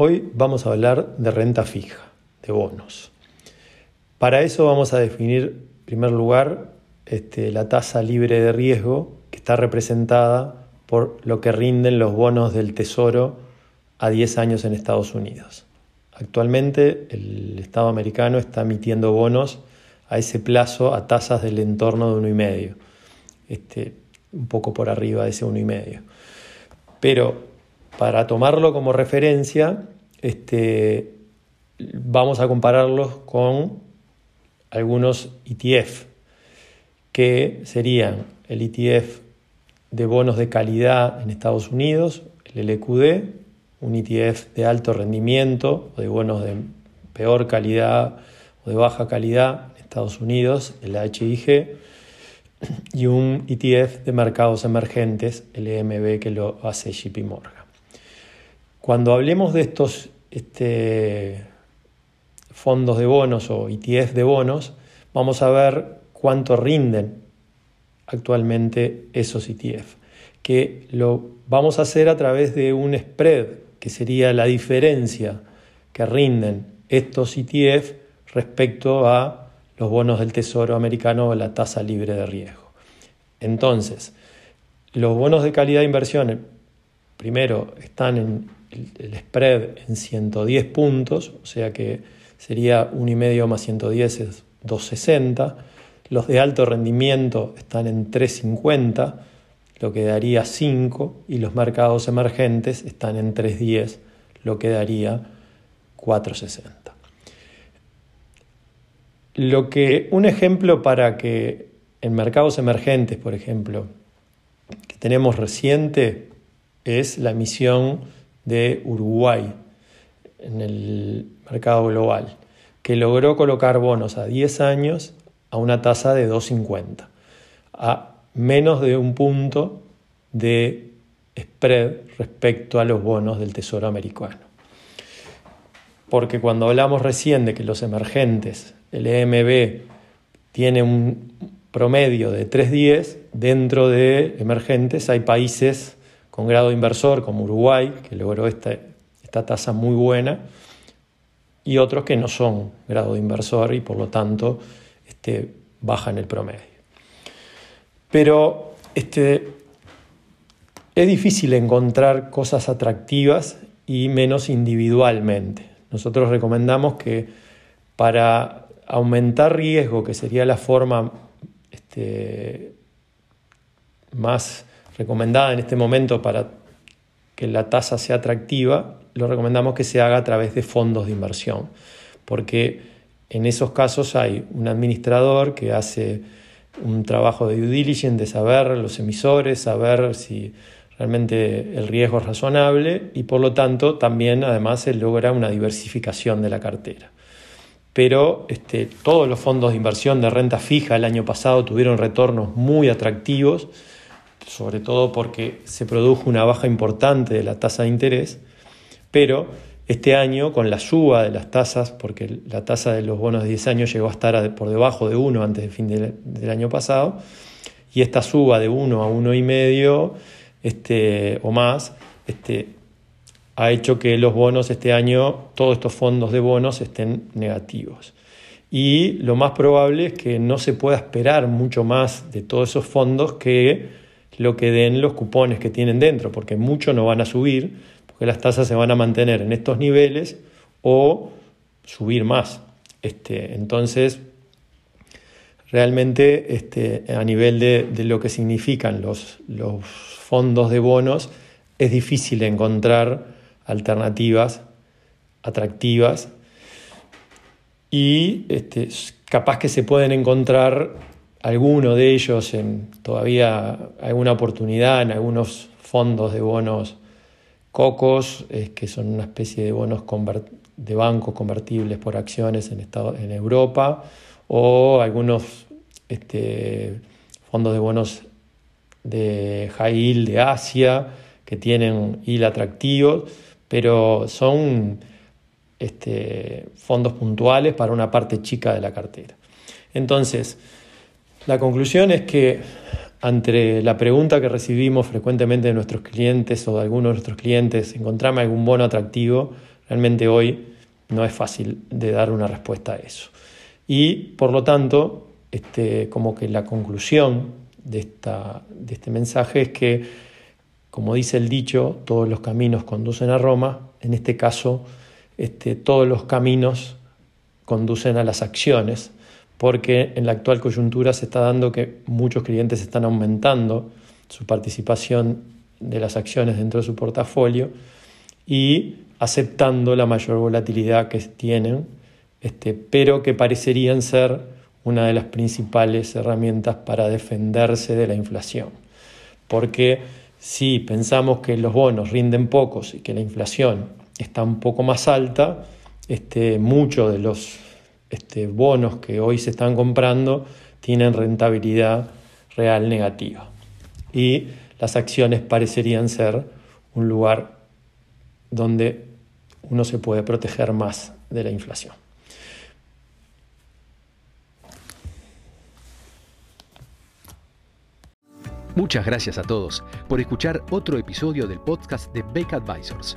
Hoy vamos a hablar de renta fija, de bonos. Para eso vamos a definir, en primer lugar, este, la tasa libre de riesgo que está representada por lo que rinden los bonos del Tesoro a 10 años en Estados Unidos. Actualmente el Estado americano está emitiendo bonos a ese plazo a tasas del entorno de 1,5, este, un poco por arriba de ese 1,5. Pero para tomarlo como referencia, este, vamos a compararlos con algunos ETF, que serían el ETF de bonos de calidad en Estados Unidos, el LQD, un ETF de alto rendimiento o de bonos de peor calidad o de baja calidad en Estados Unidos, el HIG, y un ETF de mercados emergentes, el EMB, que lo hace JP Morgan. Cuando hablemos de estos este, fondos de bonos o ETF de bonos, vamos a ver cuánto rinden actualmente esos ETF, que lo vamos a hacer a través de un spread, que sería la diferencia que rinden estos ETF respecto a los bonos del Tesoro americano o la tasa libre de riesgo. Entonces, los bonos de calidad de inversión, primero, están en el, spread en 110 puntos, o sea que sería 1,5 más 110 es 260. Los de alto rendimiento están en 350, lo que daría 5, y los mercados emergentes están en 310, lo que daría 460. Lo que un ejemplo para que en mercados emergentes, por ejemplo, que tenemos reciente es la emisión de Uruguay en el mercado global, que logró colocar bonos a 10 años a una tasa de 2,50, a menos de un punto de spread respecto a los bonos del Tesoro americano. Porque cuando hablamos recién de que los emergentes, el EMB, tiene un promedio de 3,10, dentro de emergentes hay países con grado inversor como Uruguay, que logró esta, esta tasa muy buena, y otros que no son grado de inversor y por lo tanto este, bajan el promedio. Pero este, es difícil encontrar cosas atractivas y menos individualmente. Nosotros recomendamos que para aumentar riesgo, que sería la forma este, más recomendada en este momento para que la tasa sea atractiva, lo recomendamos que se haga a través de fondos de inversión, porque en esos casos hay un administrador que hace un trabajo de due diligence, de saber los emisores, saber si realmente el riesgo es razonable y por lo tanto también además se logra una diversificación de la cartera. Pero este, todos los fondos de inversión de renta fija el año pasado tuvieron retornos muy atractivos sobre todo porque se produjo una baja importante de la tasa de interés, pero este año, con la suba de las tasas, porque la tasa de los bonos de 10 años llegó a estar por debajo de 1 antes del fin del, año pasado, y esta suba de 1 a 1,5 este, o más este, ha hecho que los bonos este año, todos estos fondos de bonos estén negativos. Y lo más probable es que no se pueda esperar mucho más de todos esos fondos que lo que den los cupones que tienen dentro, porque muchos no van a subir, porque las tasas se van a mantener en estos niveles o subir más. Este, entonces, realmente este, a nivel de, de, lo que significan los, los fondos de bonos, es difícil encontrar alternativas atractivas y este, capaz que se pueden encontrar alguno de ellos en todavía alguna oportunidad en algunos fondos de bonos cocos, que son una especie de bonos de bancos convertibles por acciones en, Europa, o algunos este, fondos de bonos de high yield de Asia que tienen yield atractivos, pero son este, fondos puntuales para una parte chica de la cartera. Entonces, la conclusión es que ante la pregunta que recibimos frecuentemente de nuestros clientes o de algunos de nuestros clientes, encontrarme algún bono atractivo, realmente hoy no es fácil de dar una respuesta a eso. Y por lo tanto, este, como que la conclusión de, esta, de este mensaje es que, como dice el dicho, todos los caminos conducen a Roma, en este caso, este, todos los caminos conducen a las acciones, porque en la actual coyuntura se está dando que muchos clientes están aumentando su participación de las acciones dentro de su portafolio y aceptando la mayor volatilidad que tienen, este, pero que parecerían ser una de las principales herramientas para defenderse de la inflación. Porque si pensamos que los bonos rinden pocos y que la inflación está un poco más alta, este, muchos de los este, bonos que hoy se están comprando tienen rentabilidad real negativa. Y las acciones parecerían ser un lugar donde uno se puede proteger más de la inflación. Muchas gracias a todos por escuchar otro episodio del podcast de Beck Advisors.